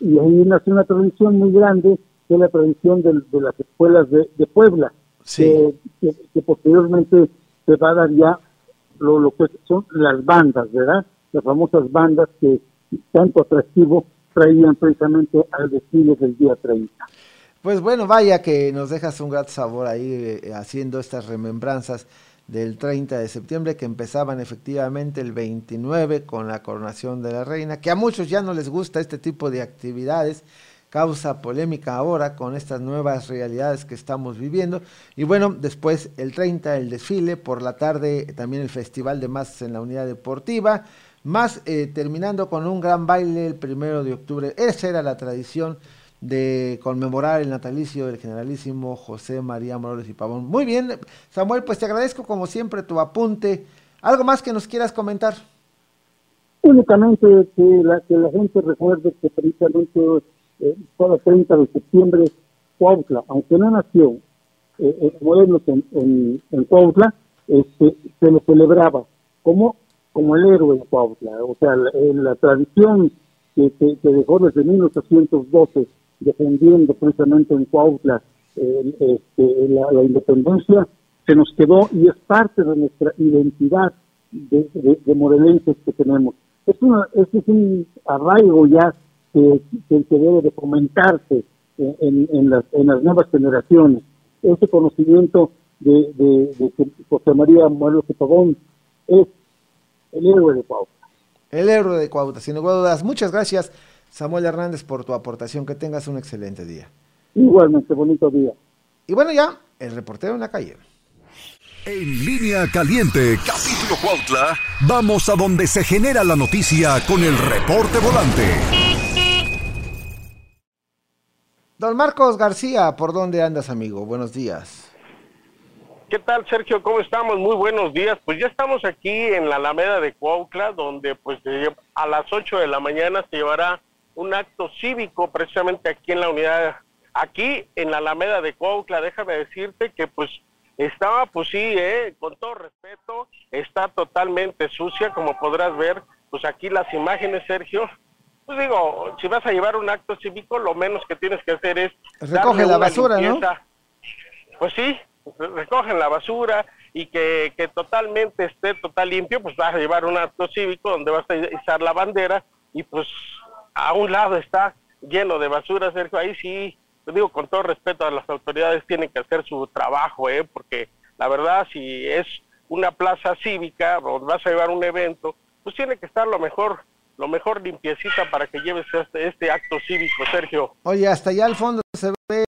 Y ahí nació una tradición muy grande, que es la tradición de, las escuelas de, Puebla, que, que, posteriormente se va a dar ya lo, lo que son las bandas, ¿verdad? Las famosas bandas que tanto atractivo traían precisamente al desfile del día 30. Pues bueno, vaya que nos dejas un grato sabor ahí eh, haciendo estas remembranzas del 30 de septiembre que empezaban efectivamente el 29 con la coronación de la reina, que a muchos ya no les gusta este tipo de actividades, causa polémica ahora con estas nuevas realidades que estamos viviendo. Y bueno, después el 30 el desfile, por la tarde también el Festival de Masas en la Unidad Deportiva, más eh, terminando con un gran baile el primero de octubre. Esa era la tradición de conmemorar el natalicio del generalísimo José María Morelos y Pavón. Muy bien, Samuel, pues te agradezco como siempre tu apunte. ¿Algo más que nos quieras comentar? Únicamente que la, que la gente recuerde que precisamente eh, el 30 de septiembre, Cuautla, aunque no nació eh, eh Morelos en, en, en Cuautla, este, se lo celebraba como como el héroe de Cuautla. O sea, la, la tradición que, que, dejó desde 1812 defendiendo precisamente en Cuautla este, la, independencia, se nos quedó y es parte de nuestra identidad de, de, morelenses que tenemos. Es, una, es un arraigo ya que, que, debe de fomentarse en, en, las, en nuevas generaciones. Ese conocimiento de, de, José María de Pagón es el héroe de Cuautla. El héroe de Cuautla, sin lugar a. Muchas gracias, Samuel Hernández, por tu aportación. Que tengas un excelente día. Igualmente, bonito día. Y bueno, ya, el reportero en la calle. En línea caliente, capítulo Cuautla, vamos a donde se genera la noticia con el reporte volante. Don Marcos García, ¿por dónde andas, amigo? Buenos días. ¿Qué tal, Sergio? ¿Cómo estamos? Muy buenos días. Pues ya estamos aquí en la Alameda de Cuautla, donde pues a las 8 de la mañana se llevará un acto cívico precisamente aquí en la unidad, aquí en la Alameda de Cuautla. Déjame decirte que pues estaba, pues sí, eh, con todo respeto, está totalmente sucia, como podrás ver, pues aquí las imágenes, Sergio. Pues digo, si vas a llevar un acto cívico, lo menos que tienes que hacer es... Recoge la basura, ¿no? Pues sí, recogen la basura y que, que totalmente esté total limpio, pues vas a llevar un acto cívico donde vas a izar la bandera y pues a un lado está lleno de basura, Sergio, ahí sí, te digo con todo respeto a las autoridades tienen que hacer su trabajo, ¿eh? porque la verdad si es una plaza cívica o vas a llevar un evento, pues tiene que estar lo mejor lo mejor limpiecita para que lleves este, este acto cívico, Sergio. Oye, hasta allá al fondo se ve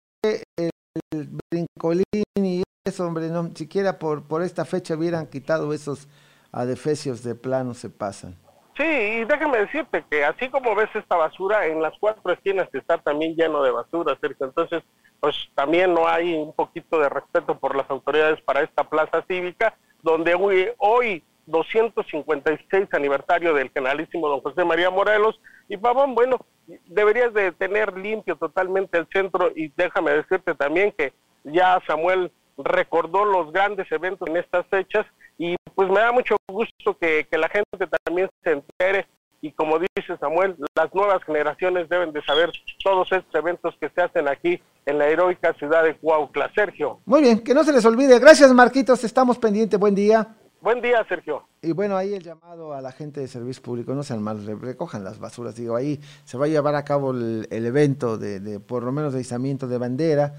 el brincolín y eso, hombre, no, siquiera por, por esta fecha hubieran quitado esos adefesios de plano, se pasan. Sí, y déjame decirte que así como ves esta basura, en las cuatro esquinas está también lleno de basura, Sergio. Entonces, pues también no hay un poquito de respeto por las autoridades para esta plaza cívica, donde hoy, hoy 256 aniversario del generalísimo don José María Morelos, y Pavón, bueno, deberías de tener limpio totalmente el centro y déjame decirte también que ya Samuel recordó los grandes eventos en estas fechas y pues me da mucho gusto que, la gente también se entere y como dice Samuel, las nuevas generaciones deben de saber todos estos eventos que se hacen aquí en la heroica ciudad de Cuautla. Sergio. Muy bien, que no se les olvide. Gracias Marquitos, estamos pendientes. Buen día. Buen día, Sergio. Y bueno, ahí el llamado a la gente de servicio público, no sean mal, recojan las basuras. Digo, ahí se va a llevar a cabo el, evento de, de, por lo menos, de izamiento de bandera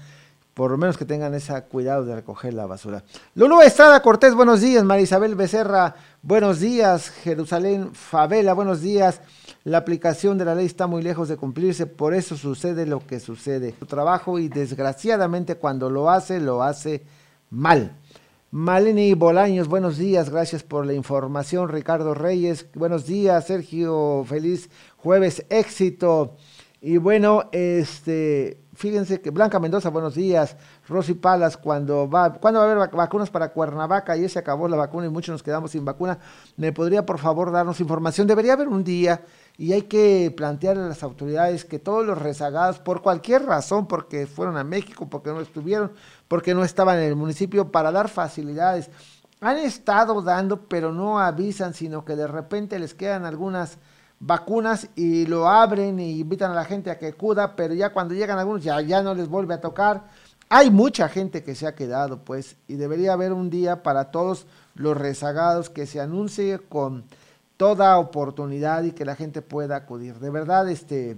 por lo menos que tengan ese cuidado de recoger la basura. Lulú Estrada Cortés, buenos días. María Isabel Becerra, buenos días. Jerusalén Favela, buenos días. La aplicación de la ley está muy lejos de cumplirse, por eso sucede lo que sucede. Su trabajo y desgraciadamente cuando lo hace, lo hace mal. Maleni Bolaños, buenos días, gracias por la información. Ricardo Reyes, buenos días. Sergio, feliz jueves, éxito. Y bueno, este, fíjense que Blanca Mendoza, buenos días. Rosy Palas, cuando va, ¿cuándo va a haber vacunas para Cuernavaca? Y se acabó la vacuna y muchos nos quedamos sin vacuna. ¿Me podría por favor darnos información? Debería haber un día y hay que plantearle a las autoridades que todos los rezagados, por cualquier razón, porque fueron a México, porque no estuvieron, porque no estaban en el municipio, para dar facilidades, han estado dando, pero no avisan, sino que de repente les quedan algunas vacunas y lo abren y invitan a la gente a que acuda, pero ya cuando llegan algunos ya, ya no les vuelve a tocar. Hay mucha gente que se ha quedado, pues, y debería haber un día para todos los rezagados que se anuncie con toda oportunidad y que la gente pueda acudir. De verdad, este,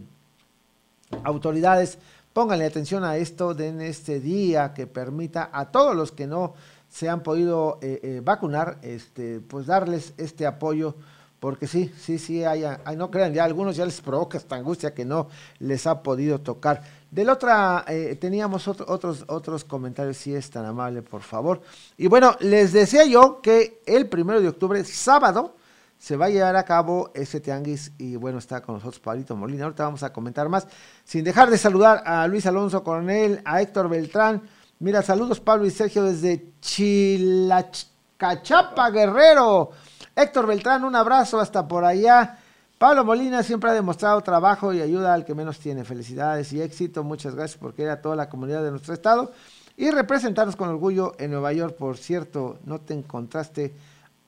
autoridades, pónganle atención a esto, den este día que permita a todos los que no se han podido eh, eh, vacunar, este, pues darles este apoyo, porque sí, sí, sí, hay, hay, no crean, ya algunos ya les provoca esta angustia que no les ha podido tocar. Del otra, eh, teníamos otros, otros comentarios, si es tan amable, por favor. Y bueno, les decía yo que el primero de octubre, sábado, se va a llevar a cabo ese tianguis y bueno, está con nosotros Pablito Molina. Ahorita vamos a comentar más, sin dejar de saludar a Luis Alonso Coronel, a Héctor Beltrán. Mira, saludos Pablo y Sergio desde Chilacachapa, Guerrero. Héctor Beltrán, un abrazo hasta por allá. Pablo Molina siempre ha demostrado trabajo y ayuda al que menos tiene. Felicidades y éxito. Muchas gracias por querer a toda la comunidad de nuestro estado y representarnos con orgullo en Nueva York. Por cierto, no te encontraste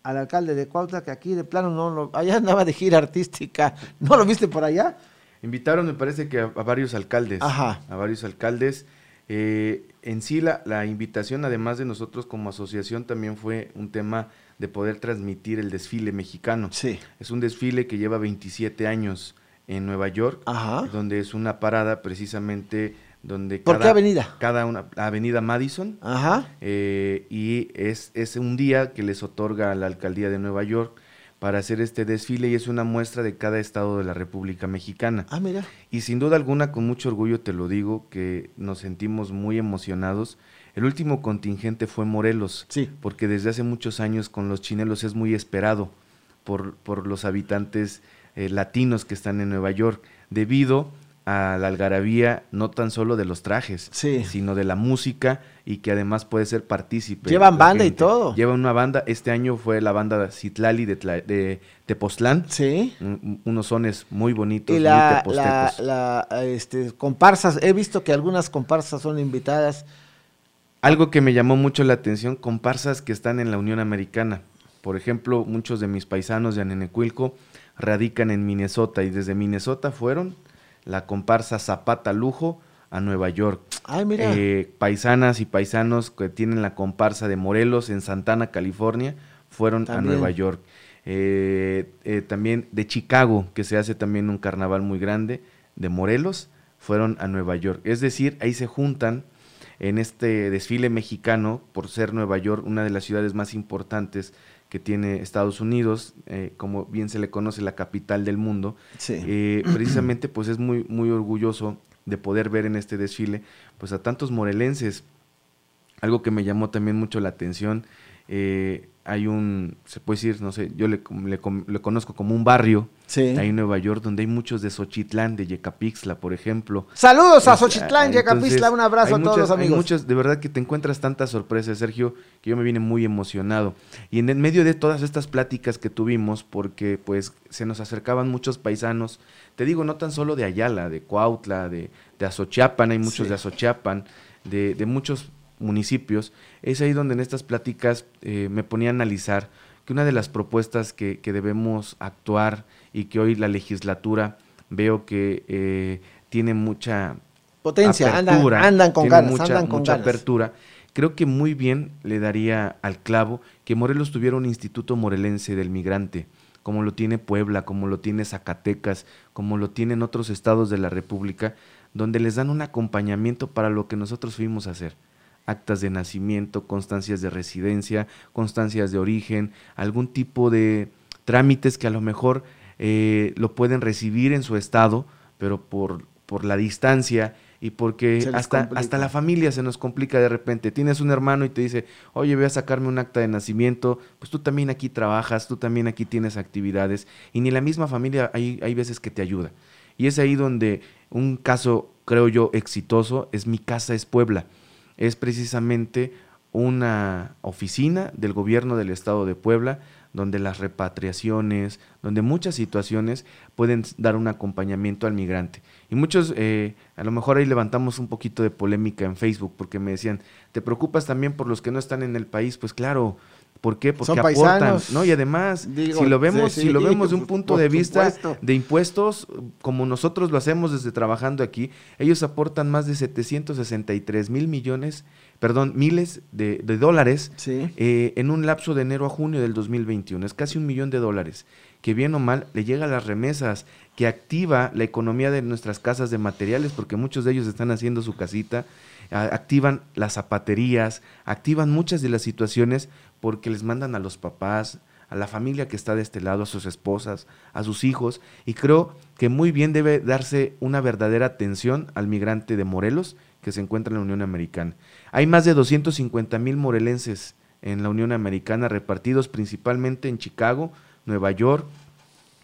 al alcalde de Cuautla, que aquí de plano no lo, allá andaba de gira artística, ¿no lo viste por allá? Invitaron, me parece que a, varios alcaldes, Ajá. a varios alcaldes. Eh, en sí, la, la, invitación, además de nosotros como asociación, también fue un tema de poder transmitir el desfile mexicano. Sí. Es un desfile que lleva 27 años en Nueva York, Ajá. donde es una parada precisamente donde ¿Por cada, qué avenida? Cada una, avenida Madison. Ajá. Eh, y es, es un día que les otorga a la alcaldía de Nueva York para hacer este desfile y es una muestra de cada estado de la República Mexicana. Ah, mira. Y sin duda alguna, con mucho orgullo te lo digo, que nos sentimos muy emocionados. El último contingente fue Morelos, sí. porque desde hace muchos años con los chinelos es muy esperado por, por los habitantes eh, latinos que están en Nueva York, debido a la algarabía no tan solo de los trajes, sí. sino de la música y que además puede ser partícipe. Llevan banda y todo. Llevan una banda, este año fue la banda Citlali de, Tla, de Tepoztlán. Sí. Un, unos sones muy bonitos, y la, muy la, la este, comparsas, he visto que algunas comparsas son invitadas. Algo que me llamó mucho la atención, comparsas que están en la Unión Americana. Por ejemplo, muchos de mis paisanos de Anenecuilco radican en Minnesota y desde Minnesota fueron la comparsa Zapata Lujo a Nueva York. Ay, mira. Eh, paisanas y paisanos que tienen la comparsa de Morelos en Santana, California, fueron también. a Nueva York. Eh, eh, también de Chicago, que se hace también un carnaval muy grande, de Morelos, fueron a Nueva York. Es decir, ahí se juntan en este desfile mexicano, por ser Nueva York una de las ciudades más importantes que tiene Estados Unidos, eh, como bien se le conoce la capital del mundo, sí. eh, precisamente pues es muy, muy orgulloso de poder ver en este desfile pues a tantos morelenses. Algo que me llamó también mucho la atención, eh, hay un, se puede decir, no sé, yo le, le, le conozco como un barrio sí. ahí en Nueva York donde hay muchos de Xochitlán, de Yecapixtla, por ejemplo. Saludos a Xochitlán, Yecapixtla, un abrazo a todos muchas, los amigos. Hay muchas, de verdad que te encuentras tantas sorpresas, Sergio, que yo me vine muy emocionado. Y en el medio de todas estas pláticas que tuvimos, porque pues se nos acercaban muchos paisanos, te digo, no tan solo de Ayala, de Cuautla, de, de Azochiapan, hay muchos Sí. de Azochiapan, de, de muchos municipios, es ahí donde en estas pláticas eh, me ponía a analizar que una de las propuestas que, que debemos actuar y que hoy la legislatura veo que eh, tiene mucha Potencia, andan, apertura, andan con ganas, mucha, andan con mucha ganas. apertura. Creo que muy bien le daría al clavo que Morelos tuviera un instituto morelense del migrante, como lo tiene Puebla, como lo tiene Zacatecas, como lo tienen otros estados de la República, donde les dan un acompañamiento para lo que nosotros fuimos a hacer actas de nacimiento, constancias de residencia, constancias de origen, algún tipo de trámites que a lo mejor eh, lo pueden recibir en su estado, pero por, por la distancia y porque hasta, complica. hasta la familia se nos complica de repente. Tienes un hermano y te dice, oye, voy a sacarme un acta de nacimiento, pues tú también aquí trabajas, tú también aquí tienes actividades, y ni la misma familia hay, hay veces que te ayuda. Y es ahí donde un caso, creo yo, exitoso es Mi Casa es Puebla. Es precisamente una oficina del gobierno del estado de Puebla, donde las repatriaciones, donde muchas situaciones pueden dar un acompañamiento al migrante. Y muchos, eh, a lo mejor ahí levantamos un poquito de polémica en Facebook, porque me decían, ¿te preocupas también por los que no están en el país? Pues claro, ¿Por qué? Porque Son aportan, paisanos. ¿no? Y además, Digo, si lo vemos, sí, si lo vemos de un punto de vista de impuestos, como nosotros lo hacemos desde trabajando aquí, ellos aportan más de 763 mil millones, perdón, miles de, de dólares eh, en un lapso de enero a junio del 2021. Es casi un millón de dólares, que bien o mal le llega a las remesas, que activa la economía de nuestras casas de materiales, porque muchos de ellos están haciendo su casita, activan las zapaterías, activan muchas de las situaciones porque les mandan a los papás, a la familia que está de este lado, a sus esposas, a sus hijos, y creo que muy bien debe darse una verdadera atención al migrante de Morelos que se encuentra en la Unión Americana. Hay más de 250 mil morelenses en la Unión Americana repartidos principalmente en Chicago, Nueva York,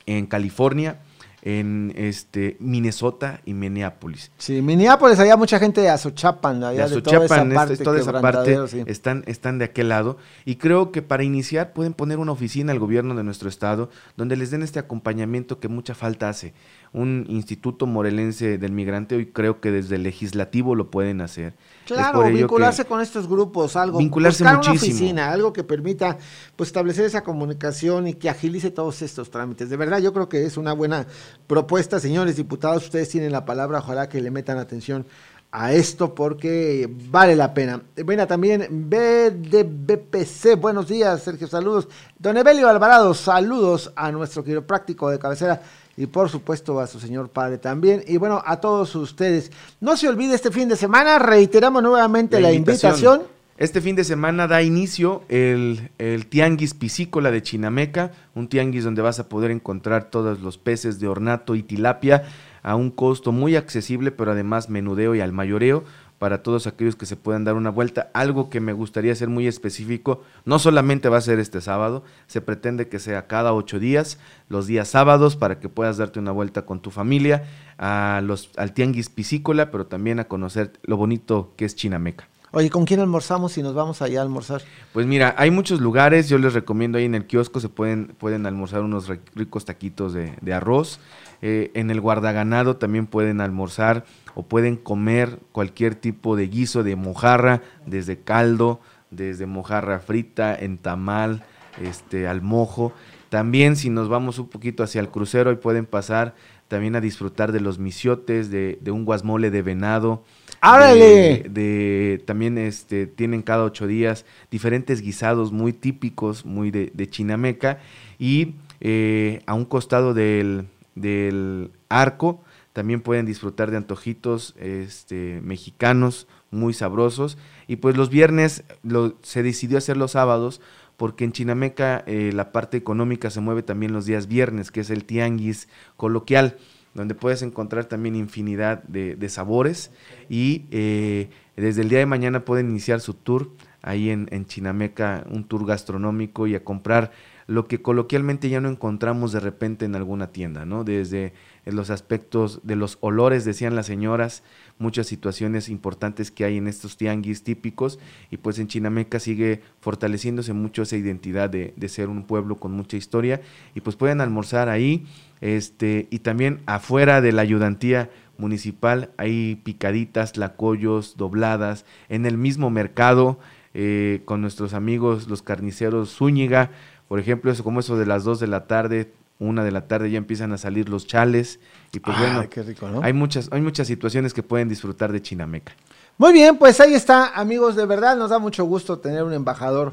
en California, en este Minnesota y Minneapolis. Sí, Minneapolis, allá mucha gente de Azochapan, de de toda esa Azochapan, parte, toda esa parte, sí. están, están de aquel lado. Y creo que para iniciar pueden poner una oficina al gobierno de nuestro estado donde les den este acompañamiento que mucha falta hace. Un instituto morelense del migrante, hoy creo que desde el legislativo lo pueden hacer. Claro, vincularse con estos grupos, algo, Vincularse buscar una muchísimo. oficina, algo que permita pues establecer esa comunicación y que agilice todos estos trámites. De verdad, yo creo que es una buena propuesta, señores diputados, ustedes tienen la palabra, ojalá que le metan atención a esto porque vale la pena. Bueno, también B de BPC, buenos días, Sergio, saludos. Don Evelio Alvarado, saludos a nuestro quiropráctico de cabecera y por supuesto a su señor padre también. Y bueno, a todos ustedes. No se olvide este fin de semana, reiteramos nuevamente la, invitación. Este fin de semana da inicio el, el Tianguis Piscícola de Chinameca, un tianguis donde vas a poder encontrar todos los peces de ornato y tilapia a un costo muy accesible, pero además menudeo y al mayoreo para todos aquellos que se puedan dar una vuelta. Algo que me gustaría ser muy específico, no solamente va a ser este sábado, se pretende que sea cada ocho días, los días sábados, para que puedas darte una vuelta con tu familia a los, al Tianguis Piscícola, pero también a conocer lo bonito que es Chinameca. Oye, ¿con quién almorzamos si nos vamos allá a almorzar? Pues mira, hay muchos lugares, yo les recomiendo ahí en el kiosco, se pueden, pueden almorzar unos ri- ricos taquitos de, de arroz. Eh, en el guardaganado también pueden almorzar o pueden comer cualquier tipo de guiso de mojarra, desde caldo, desde mojarra frita, en tamal, este, al mojo. También si nos vamos un poquito hacia el crucero, ahí pueden pasar también a disfrutar de los misiotes, de, de un guasmole de venado. ¡Árale! de- de- también este, tienen cada ocho días diferentes guisados muy típicos, muy de, de Chinameca. Y eh, a un costado del, del arco también pueden disfrutar de antojitos este, mexicanos muy sabrosos. Y pues los viernes lo- se decidió hacer los sábados porque en Chinameca eh, la parte económica se mueve también los días viernes, que es el tianguis coloquial donde puedes encontrar también infinidad de, de sabores y eh, desde el día de mañana pueden iniciar su tour ahí en, en Chinameca, un tour gastronómico y a comprar lo que coloquialmente ya no encontramos de repente en alguna tienda, ¿no? Desde los aspectos de los olores, decían las señoras, muchas situaciones importantes que hay en estos tianguis típicos y pues en Chinameca sigue fortaleciéndose mucho esa identidad de, de ser un pueblo con mucha historia y pues pueden almorzar ahí este y también afuera de la ayudantía municipal hay picaditas, lacollos, dobladas, en el mismo mercado eh, con nuestros amigos los carniceros Zúñiga, por ejemplo, eso como eso de las 2 de la tarde, una de la tarde ya empiezan a salir los chales y pues bueno, qué rico, ¿no? hay muchas hay muchas situaciones que pueden disfrutar de Chinameca. Muy bien, pues ahí está, amigos, de verdad nos da mucho gusto tener un embajador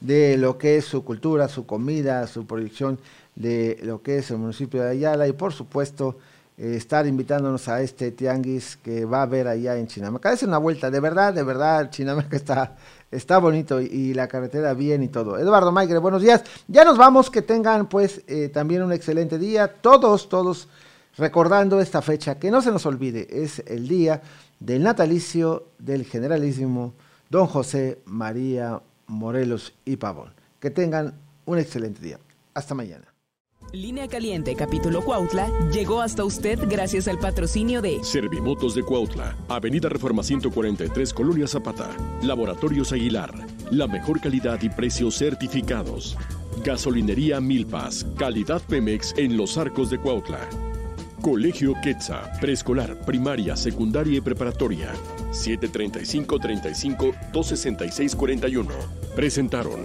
de lo que es su cultura, su comida, su proyección de lo que es el municipio de Ayala y por supuesto eh, estar invitándonos a este tianguis que va a haber allá en Chinameca. Es una vuelta, de verdad, de verdad, Chinameca está, está bonito y, la carretera bien y todo. Eduardo Maigre, buenos días. Ya nos vamos, que tengan pues eh, también un excelente día. Todos, todos recordando esta fecha, que no se nos olvide, es el día del natalicio del generalísimo don José María Morelos y Pavón. Que tengan un excelente día. Hasta mañana. Línea Caliente, capítulo Cuautla, llegó hasta usted gracias al patrocinio de Servimotos de Cuautla, Avenida Reforma 143, Colonia Zapata. Laboratorios Aguilar, la mejor calidad y precios certificados. Gasolinería Milpas, calidad Pemex en los arcos de Cuautla. Colegio Quetza, preescolar, primaria, secundaria y preparatoria. 735-35-266-41. Presentaron.